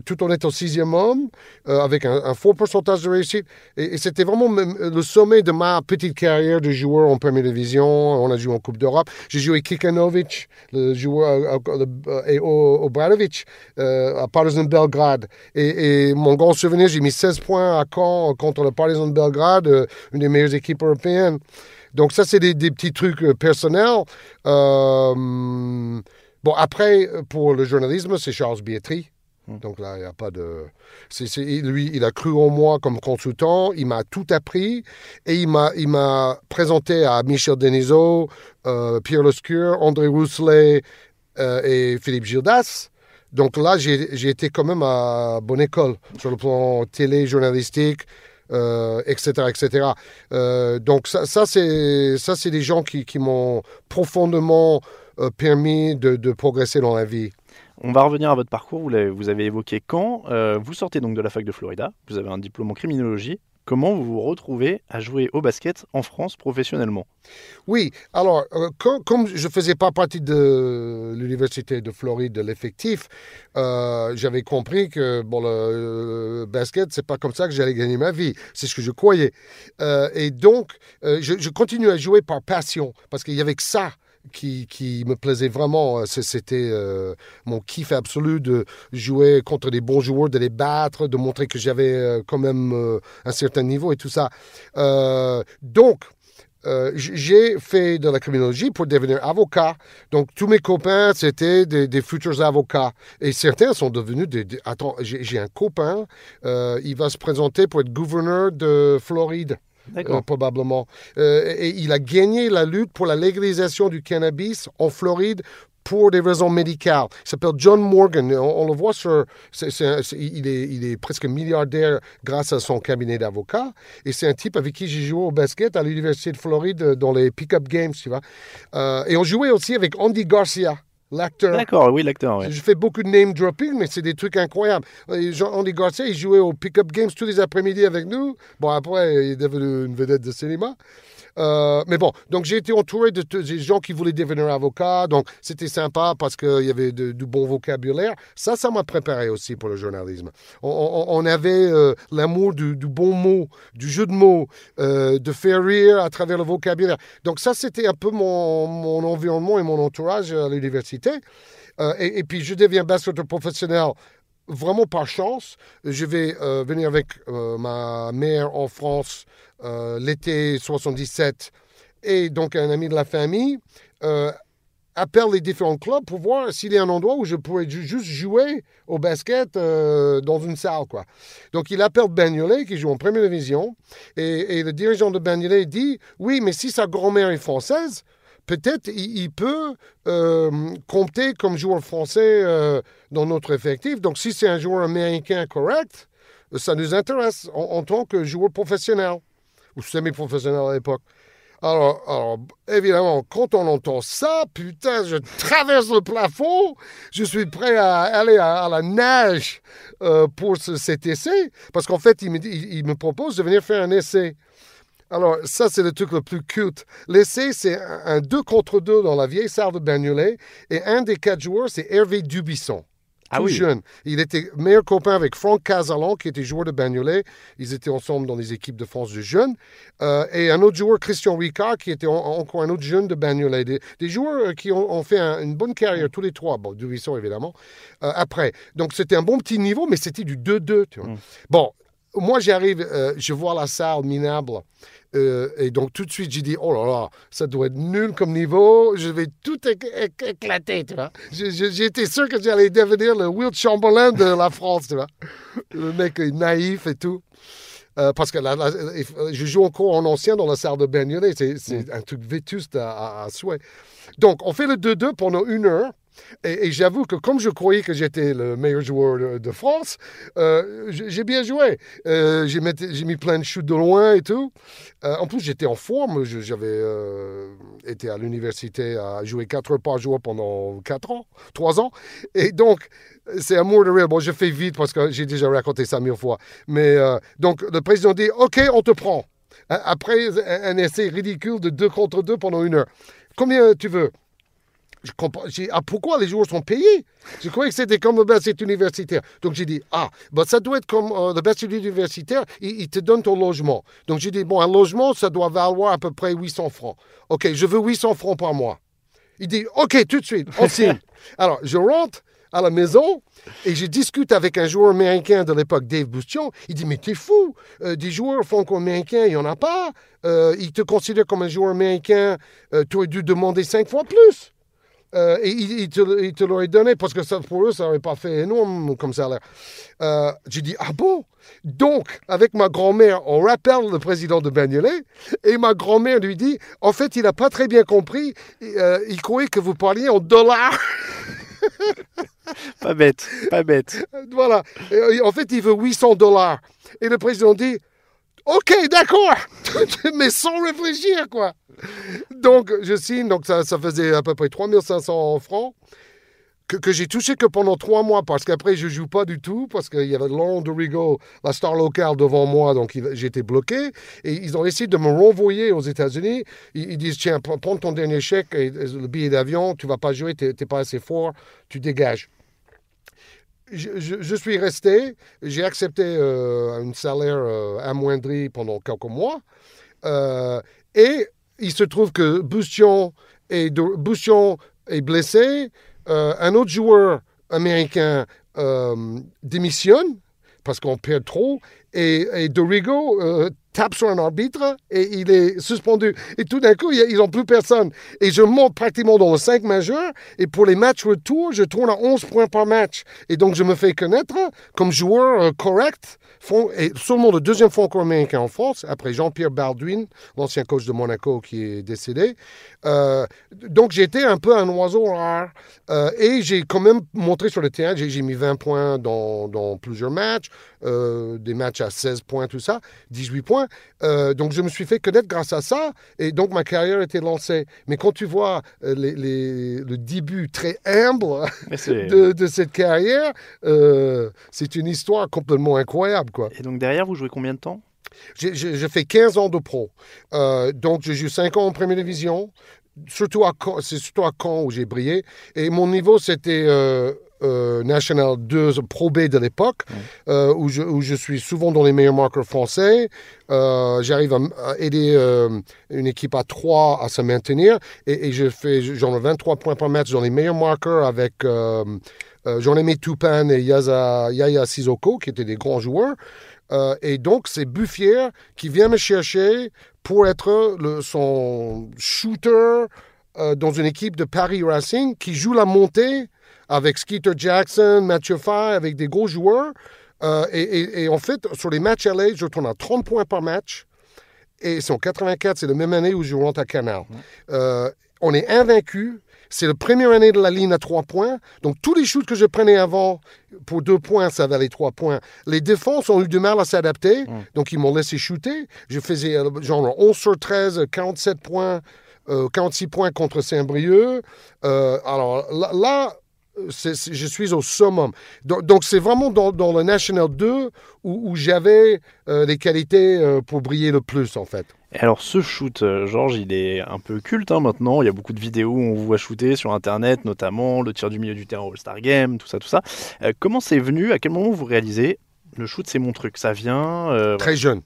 Tout en étant sixième homme, avec un, fort pourcentage de réussite. Et, c'était vraiment le sommet de ma petite carrière de joueur en première division. On a joué en Coupe d'Europe. J'ai joué Kikanovic, le joueur, et Obradovic euh, à Partizan Belgrade. Et, mon grand souvenir, j'ai mis 16 points à Caen contre le Partizan Belgrade, euh, une des meilleures équipes européennes. Donc ça, c'est des, petits trucs euh, personnels. bon, après, pour le journalisme, c'est Charles Bietri. Hmm. Donc là, il n'y a pas de. lui, il a cru en moi comme consultant, il m'a tout appris et il m'a, présenté à Michel Denisot, Pierre Lescure, André Rousselet euh, et Philippe Gildas. Donc là, j'ai été quand même à bonne école sur le plan télé, journalistique, euh, etc. etc. Euh, donc ça, c'est des gens qui, m'ont profondément permis de, progresser dans la vie. On va revenir à votre parcours, vous, avez évoqué quand. vous sortez donc de la fac de Florida, vous avez un diplôme en criminologie, Comment vous vous retrouvez à jouer au basket en France professionnellement? Oui, alors, euh, comme je ne faisais pas partie de l'Université de Floride, de l'effectif, euh, j'avais compris que bon, le, basket, c'est pas comme ça que j'allais gagner ma vie. C'est ce que je croyais. Euh, et donc, je, je continue à jouer par passion, parce qu'il y avait que ça qui, me plaisait vraiment. Euh, c'était euh, mon kiff absolu de jouer contre des bons joueurs, de les battre, de montrer que j'avais euh, quand même un certain niveau et tout ça. donc, j'ai fait de la criminologie pour devenir avocat. Donc, tous mes copains, c'était des, futurs avocats. Et certains sont devenus des... attends, j'ai un copain, il va se présenter pour être gouverneur de Floride. Euh, probablement. Euh, et il a gagné la lutte pour la légalisation du cannabis en Floride pour des raisons médicales. Il s'appelle John Morgan. On, le voit sur. il, est, presque milliardaire grâce à son cabinet d'avocats. Et c'est un type avec qui j'ai joué au basket à l'Université de Floride dans les pick-up games, tu vois. Euh, et on jouait aussi avec Andy Garcia. L'acteur. D'accord, oui, l'acteur. Je fais beaucoup de name dropping, mais c'est des trucs incroyables. Andy Garcia, il jouait au pick-up games tous les après-midi avec nous. Bon, après, il est devenu une vedette de cinéma. Euh, mais bon, donc j'ai été entouré de, des gens qui voulaient devenir avocat, donc c'était sympa parce qu'il y avait du bon vocabulaire. Ça, ça m'a préparé aussi pour le journalisme. On, avait euh, l'amour du, bon mot, du jeu de mots, euh, de faire rire à travers le vocabulaire. Donc ça, c'était un peu mon, mon, environnement et mon entourage à l'université. Et, et, puis je deviens basketteur professionnel vraiment par chance. Je vais venir avec ma mère en France euh, l'été 77, et donc un ami de la famille euh, appelle les différents clubs pour voir s'il y a un endroit où je pourrais juste jouer au basket euh, dans une salle. Quoi. Donc il appelle Bagnolet, qui joue en première division, et, le dirigeant de Bagnolet dit Oui, mais si sa grand-mère est française, peut-être il, peut compter comme joueur français dans notre effectif. Donc si c'est un joueur américain correct, ça nous intéresse en tant que joueur professionnel ou semi-professionnel à l'époque. Alors, alors, évidemment, quand on entend ça, putain, je traverse le plafond, je suis prêt à aller à, la nage euh, pour ce, cet essai, parce qu'en fait, il me, propose de venir faire un essai. Alors, ça, c'est le truc le plus culte. L'essai, c'est un, un deux contre deux dans la vieille salle de Bagnolet, et un des quatre joueurs, c'est Hervé Dubisson. Ah tout oui. jeune. Il était meilleur copain avec Franck Casalan, qui était joueur de Bagnolet. Ils étaient ensemble dans les équipes de France de jeunes. Euh, et un autre joueur, Christian Ricard, qui était en- encore un autre jeune de Bagnolet. Des, des joueurs euh, qui ont, ont fait un- une bonne carrière, tous les trois. Bon, Dubuisson, évidemment. euh, après. Donc, c'était un bon petit niveau, mais c'était du 2-2. tu vois. Bon, moi, j'arrive, euh, je vois la salle minable. Euh, et donc, tout de suite, j'ai dit, oh là là, ça doit être nul comme niveau. Je vais tout éc- éc- éclater, tu vois. J'étais sûr que j'allais devenir le Will Chamberlain de la France, tu vois. Le mec est naïf et tout. Euh, parce que là, là, euh, je joue encore en ancien dans la salle de Bagnolet. C'est c'est un truc vétuste à, à- à souhait. Donc, on fait le 2-2 pendant une heure. Et, j'avoue que comme je croyais que j'étais le meilleur joueur de, France, euh, j'ai bien joué. Euh, j'ai mis, plein de shoots de loin et tout. Euh, en plus, j'étais en forme. J'avais été à l'université à jouer 4 heures par jour pendant 4 ans, 3 ans. Et donc, c'est amour de rire. Bon, je fais vite parce que j'ai déjà raconté ça mille fois. Mais donc, le président dit OK, on te prend. Après un essai ridicule de 2 contre 2 pendant une heure. Combien tu veux? Je comprends. J'ai, ah, pourquoi les joueurs sont payés? Je croyais que c'était comme le basket universitaire. Donc j'ai dit, ah, bah, ça doit être comme euh, le basket universitaire, il, il te donne ton logement. Donc j'ai dit, bon, un logement, ça doit valoir à peu près 800 francs. OK, je veux 800 francs par mois. Il dit, OK, tout de suite, on signe. [laughs] Alors, je rentre à la maison et je discute avec un joueur américain de l'époque, Dave Bustion. Il dit, mais t'es fou, Euh, des joueurs franco-américains, il n'y en a pas. Euh, ils te considèrent comme un joueur américain, euh, tu aurais dû demander cinq fois plus. Euh, et il, il te, il te l'aurait donné parce que ça, pour eux, ça n'aurait pas fait énorme comme salaire. Euh, J'ai dit, ah bon? Donc, avec ma grand-mère, on rappelle le président de Bagnolet et ma grand-mère lui dit, en fait, il n'a pas très bien compris, euh, il croyait que vous parliez en dollars. Pas bête, pas bête. [laughs] voilà. Et, en fait, il veut 800 dollars. Et le président dit, OK, d'accord, [laughs] mais sans réfléchir, quoi. Donc, je signe, donc ça, ça faisait à peu près 3500 francs. Que, j'ai touché que pendant trois mois, parce qu'après, je joue pas du tout, parce qu'il y avait Laurent Dorigo, la star locale, devant moi, donc j'étais bloqué. Et ils ont essayé de me renvoyer aux États-Unis. Ils, disent Tiens, prends ton dernier chèque, et le billet d'avion, tu vas pas jouer, tu n'es pas assez fort, tu dégages. Je, suis resté, j'ai accepté euh, un salaire euh, amoindri pendant quelques mois. Euh, et il se trouve que Bustion est, blessé. Un autre joueur américain démissionne parce qu'on perd trop. Et, Dorigo tape sur un arbitre et il est suspendu. Et tout d'un coup, ils n'ont plus personne. Et je monte pratiquement dans le 5 majeur. Et pour les matchs retour, je tourne à 11 points par match. Et donc, je me fais connaître comme joueur euh, correct. Et seulement le deuxième franco-américain en France, après Jean-Pierre Baldwin, l'ancien coach de Monaco qui est décédé. Euh, donc, j'étais un peu un oiseau rare. Euh, et j'ai quand même montré sur le terrain, j'ai mis 20 points dans, dans plusieurs matchs, euh, des matchs à 16 points, tout ça, 18 points. Euh, donc, je me suis fait connaître grâce à ça. Et donc, ma carrière était lancée. Mais quand tu vois euh, les, les- le début très humble [laughs] de, de cette carrière, euh, c'est une histoire complètement incroyable, quoi. Et donc derrière, vous jouez combien de temps? J'ai fait 15 ans de pro. Euh, donc, j'ai joué 5 ans en première division. Surtout à c'est surtout à Caen où j'ai brillé. Et mon niveau, c'était euh, euh, National 2 Pro B de l'époque, euh, où, je, où je suis souvent dans les meilleurs marqueurs français. Euh, J'arrive à, aider une équipe à 3 à se maintenir. Et, et je fais ai 23 points par match dans les meilleurs marqueurs avec Jean-Aimé Toupin et Yaza- Yaya Sissoko, qui étaient des grands joueurs. Et donc, c'est Buffier qui vient me chercher pour être le, son shooter dans une équipe de Paris Racing qui joue la montée avec Skeeter Jackson, Mathieu Fay, avec des gros joueurs. Euh, et, et- et en fait, sur les matchs LA, je tourne à 30 points par match. Et c'est en 84, c'est la même année où je rentre à Canal. Euh, on est invaincu. c'est la première année de la ligne à trois points. Donc, tous les shoots que je prenais avant pour deux points, ça valait trois points. Les défenses ont eu du mal à s'adapter. Mm. Donc, ils m'ont laissé shooter. Je faisais euh, genre 11 sur 13, 47 points, euh, 46 points contre Saint-Brieuc. Alors là, là, je suis au summum. Donc, c'est vraiment dans, dans le National 2 où, où j'avais euh, les qualités euh, pour briller le plus, en fait. Et alors ce shoot, euh, Georges, il est un peu culte hein, maintenant. Il y a beaucoup de vidéos où on vous voit shooter sur Internet, notamment le tir du milieu du terrain au All-Star Game, tout ça, tout ça. Euh, comment c'est venu? À quel moment vous réalisez le shoot, c'est mon truc? Ça vient voilà. Très jeune.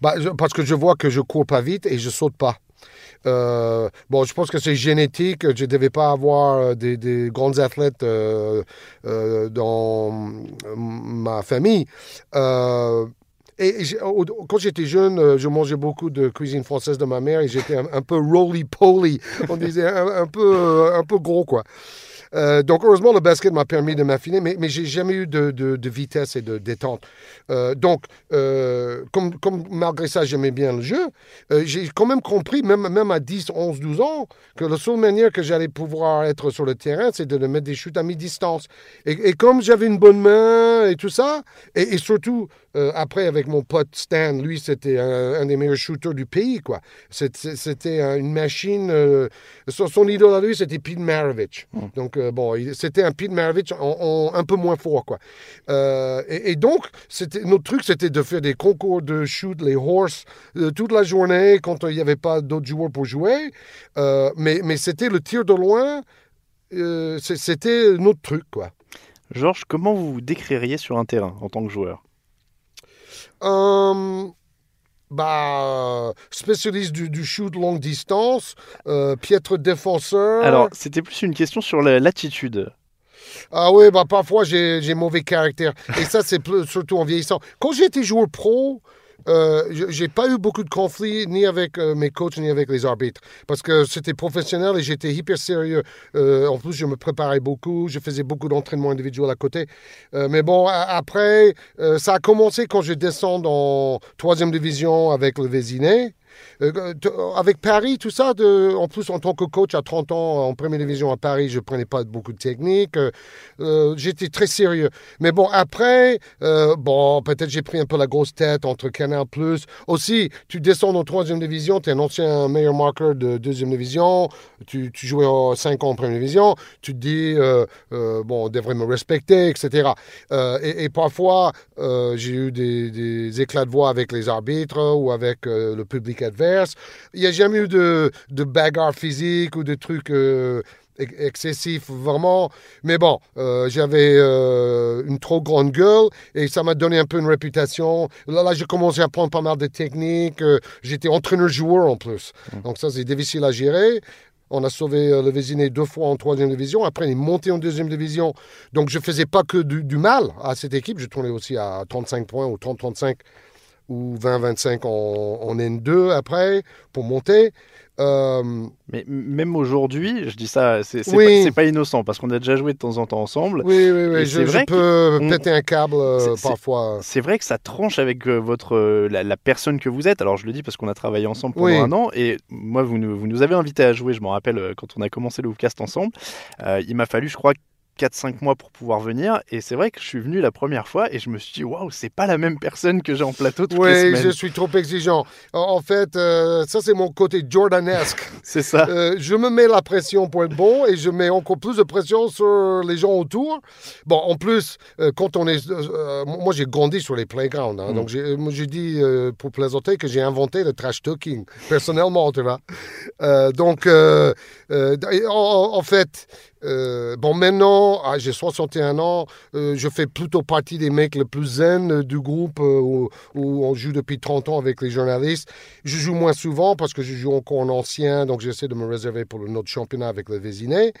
Bah, parce que je vois que je cours pas vite et je saute pas. Euh, bon, je pense que c'est génétique. Je ne devais pas avoir euh, des, des grands athlètes euh, dans ma famille. Et quand j'étais jeune, je mangeais beaucoup de cuisine française de ma mère et j'étais un, peu roly-poly. On disait un, peu, un peu gros, quoi. Euh, donc, heureusement, le basket m'a permis de m'affiner, mais, mais j'ai jamais eu de, de- de vitesse et de détente. Euh, donc, euh, comme, comme malgré ça, j'aimais bien le jeu, j'ai quand même compris, même, même à 10, 11, 12 ans, que la seule manière que j'allais pouvoir être sur le terrain, c'est de mettre des shoots à mi-distance. Et, et comme j'avais une bonne main et tout ça, et, et surtout, après, avec mon pote Stan, lui, c'était un, un des meilleurs shooters du pays, quoi. C'était c'était un- une machine. son, son idole à lui, c'était Pete Maravich. Donc, bon, c'était un Pete Maravich en, en- un peu moins fort, quoi. Euh, et, et donc, c'était notre truc, c'était de faire des concours de shoot, les horse, euh, toute la journée quand euh, il n'y avait pas d'autres joueurs pour jouer. Mais mais c'était le tir de loin. euh, c'était notre truc, quoi. Georges, comment vous vous décririez sur un terrain en tant que joueur? Euh, bah, spécialiste du, du shoot longue distance, euh, piètre défenseur. Alors, c'était plus une question sur la- l'attitude. Ah oui, bah parfois j'ai mauvais caractère. Et ça, c'est surtout en vieillissant. Quand j'étais joueur pro, euh, j'ai pas eu beaucoup de conflits ni avec euh, mes coachs ni avec les arbitres parce que c'était professionnel et j'étais hyper sérieux. Euh, en plus, je me préparais beaucoup, je faisais beaucoup d'entraînement individuel à côté. Euh, mais bon, après, ça a commencé quand je descends en troisième division avec le Vésiné. Euh, t- avec Paris, tout ça, en plus en tant que coach à 30 ans en première division à Paris, je prenais pas beaucoup de technique. Euh, euh, J'étais très sérieux. Mais bon, après, euh, bon, peut-être j'ai pris un peu la grosse tête entre Canal Plus. Aussi, tu descends en troisième division, tu es un ancien meilleur marqueur de deuxième division, tu, jouais en 5 ans en première division, tu te dis, euh, euh, bon, on devrait me respecter, etc. Euh, et, parfois, euh, j'ai eu des, éclats de voix avec les arbitres ou avec euh, le public adverse. Il n'y a jamais eu de, de bagarre physique ou de trucs euh, ex- excessifs, vraiment. Mais bon, euh, j'avais euh, une trop grande gueule et ça m'a donné un peu une réputation. Là, là j'ai commencé à prendre pas mal de techniques. J'étais entraîneur-joueur en plus. Donc ça, c'est difficile à gérer. On a sauvé le Vésiné deux fois en troisième division. Après, il est monté en deuxième division. Donc, je faisais pas que du, du mal à cette équipe. Je tournais aussi à 35 points ou 30-35 ou 20-25 en, en N2 après pour monter. Euh, Mais même aujourd'hui, je dis ça, c'est Oui. pas, innocent parce qu'on a déjà joué de temps en temps ensemble. oui, oui, oui. Je, c'est je vrai peux péter un câble euh, parfois. C'est vrai que ça tranche avec euh, votre la, la personne que vous êtes. Alors je le dis parce qu'on a travaillé ensemble pendant Oui. un an et moi vous nous, vous nous avez invité à jouer. Je m'en rappelle quand on a commencé le Hoopcast ensemble. Il m'a fallu, je crois. 4-5 mois pour pouvoir venir et c'est vrai que je suis venu la première fois et je me suis dit waouh c'est pas la même personne que j'ai en plateau toutes les Oui, semaines je suis trop exigeant. En, fait, euh, ça, c'est mon côté Jordanesque. [laughs] c'est ça Euh, je me mets la pression pour être bon et je mets encore plus de pression sur les gens autour. Bon, en plus, euh, quand on est. moi, j'ai grandi sur les playgrounds. hein, Mm. Donc, j'ai dit, pour plaisanter, que j'ai inventé le trash talking, personnellement, tu vois. Donc, en, en fait. bon, maintenant, ah, j'ai 61 ans, euh, je fais plutôt partie des mecs les plus zen euh, du groupe euh, où, on joue depuis 30 ans avec les journalistes. Je joue moins souvent parce que je joue encore en ancien, donc j'essaie de me réserver pour le notre championnat avec le Vésiné.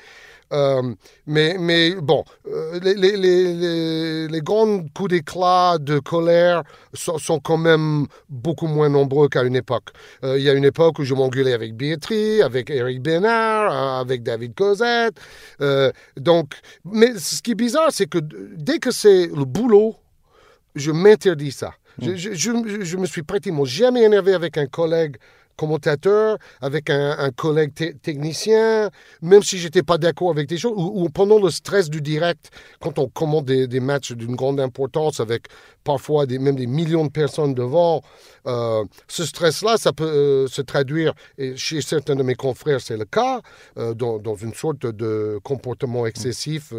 Euh, mais, mais bon, euh, les, les, les, les, les grands coups d'éclat, de colère sont, sont quand même beaucoup moins nombreux qu'à une époque. Euh, il y a une époque où je m'engueulais avec Beatrice, avec Eric Bénard, avec David Cosette. Euh, donc, mais ce qui est bizarre, c'est que dès que c'est le boulot, je m'interdis ça. Je, je, je, je me suis pratiquement jamais énervé avec un collègue commentateur, avec un, collègue technicien, même si j'étais pas d'accord avec des choses, ou, pendant le stress du direct, quand on commande des, matchs d'une grande importance avec parfois même des millions de personnes devant, euh, ce stress-là, ça peut euh, se traduire, et chez certains de mes confrères, c'est le cas, euh, dans, une sorte de comportement excessif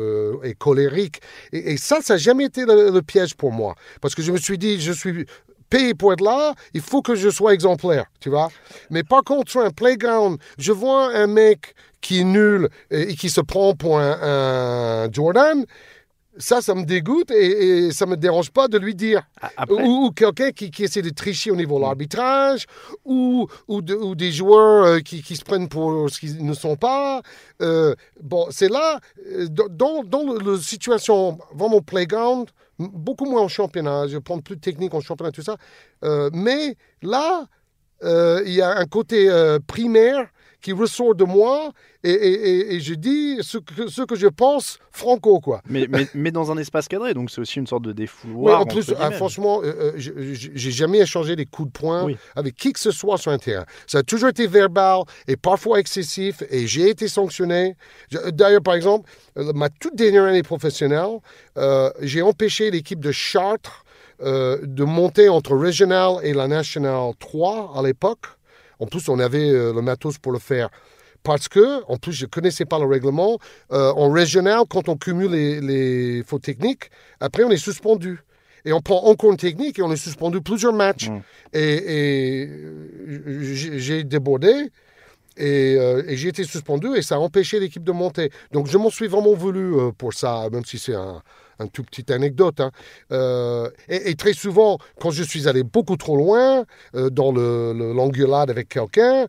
et colérique. Et, ça, ça n'a jamais été le, piège pour moi. Parce que je me suis dit, je suis payé pour être là, il faut que je sois exemplaire, tu vois. Mais par contre, sur un playground, je vois un mec qui est nul et, qui se prend pour un Jordan, ça, ça me dégoûte et, ça ne me dérange pas de lui dire. Ou, quelqu'un qui, essaie de tricher au niveau de l'arbitrage, ou, ou, des joueurs euh, qui, se prennent pour ce qu'ils ne sont pas. Euh, bon, c'est là, euh, dans, dans la situation vraiment playground, beaucoup moins en championnat, je prends plus de technique en championnat, tout ça. mais là, il y a un côté primaire qui ressort de moi et, je dis ce que, ce que je pense franco, quoi. Mais, mais, dans un espace cadré, donc c'est aussi une sorte de défouloir. en plus, ah, franchement, euh, euh j'ai jamais échangé des coups de poing avec qui que ce soit sur un terrain. Ça a toujours été verbal et parfois excessif et j'ai été sanctionné. D'ailleurs, par exemple, euh, ma toute dernière année professionnelle, euh, j'ai empêché l'équipe de Chartres de monter entre Regional et la National 3 à l'époque. En plus, on avait le matos pour le faire parce que, en plus, je ne connaissais pas le règlement. Euh, en régional, quand on cumule les, fautes techniques, après, on est suspendu. Et on prend encore une technique et on est suspendu plusieurs matchs. Mm. Et, j'ai débordé. Euh, et, j'ai été suspendu et ça a empêché l'équipe de monter. Donc je m'en suis vraiment voulu euh, pour ça, même si c'est un, tout petite anecdote. Hein. et, très souvent, quand je suis allé beaucoup trop loin dans l'engueulade le, avec quelqu'un,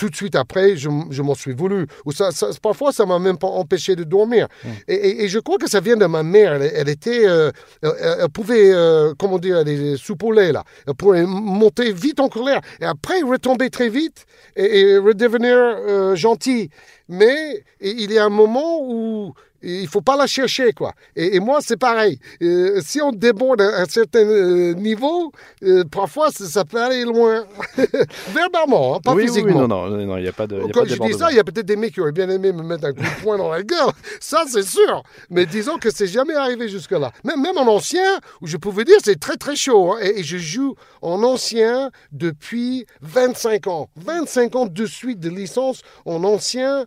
tout de suite après, je, m'en suis voulu. Ou ça, parfois, ça m'a même pas empêché de dormir. Hmm. Et, je crois que ça vient de ma mère. Elle, était, euh, elle, pouvait, euh, comment dire, elle est soupolée, là. Elle pouvait monter vite en colère et après retomber très vite et, redevenir euh, gentille. Mais il y a un moment où il faut pas la chercher, quoi. Et, moi, c'est pareil. Euh, si on déborde à un certain euh, niveau, euh, parfois, ça, peut aller loin. [laughs] Verbalement, hein, pas physiquement. Oui, non, non, il n'y a pas de. Quand je dis ça, il y a peut-être des mecs qui auraient bien aimé me mettre un coup de poing dans la gueule. Ça, c'est sûr. Mais disons que c'est jamais arrivé jusque-là. Même, même en ancien, où je pouvais dire, c'est très, très chaud. Hein, et, je joue en ancien depuis 25 ans. 25 ans de suite de licence en ancien.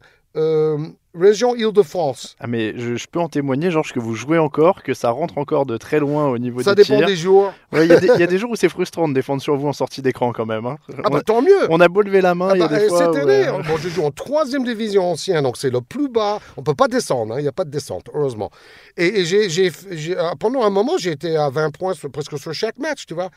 Région Île-de-France. Ah mais je, peux en témoigner, Georges, que vous jouez encore, que ça rentre encore de très loin au niveau ça des Ça dépend des jours. Il y, a des jours où c'est frustrant de défendre sur vous en sortie d'écran quand même. Hein. Ah bah tant mieux On a beau lever la main, ah, y a bah, des fois... Cette année, bon, je joue en troisième division ancienne, donc c'est le plus bas. On peut pas descendre, hein, il n'y a pas de descente, heureusement. Et, j'ai, ah, pendant un moment, j'ai été à 20 points presque sur chaque match, tu vois.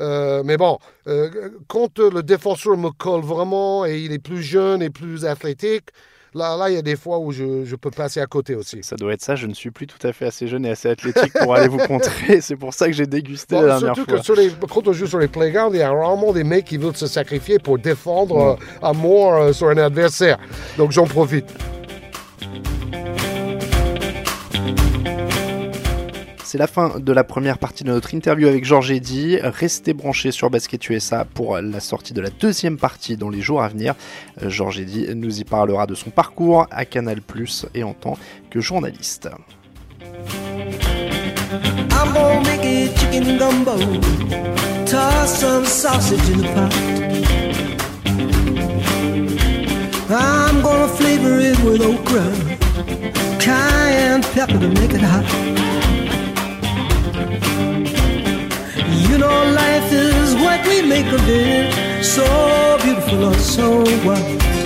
Euh, mais bon, euh, quand le défenseur me colle vraiment et il est plus jeune et plus athlétique, Là, là, il y a des fois où je, je, peux passer à côté aussi. Ça doit être ça. Je ne suis plus tout à fait assez jeune et assez athlétique pour aller vous contrer. [laughs] C'est pour ça que j'ai dégusté la dernière surtout fois. Surtout que quand on joue sur les playgrounds, il y a rarement des mecs qui veulent se sacrifier pour défendre mm. euh, à mort euh, sur un adversaire. Donc j'en profite. C'est la fin de la première partie de notre interview avec Georges Eddy. Restez branchés sur Basket USA pour la sortie de la deuxième partie dans les jours à venir. Euh, Georges Eddy nous y parlera de son parcours à Canal Plus et en tant que journaliste. Flavor it with okra, cayenne. You know, life is what we make of it. So beautiful or so what?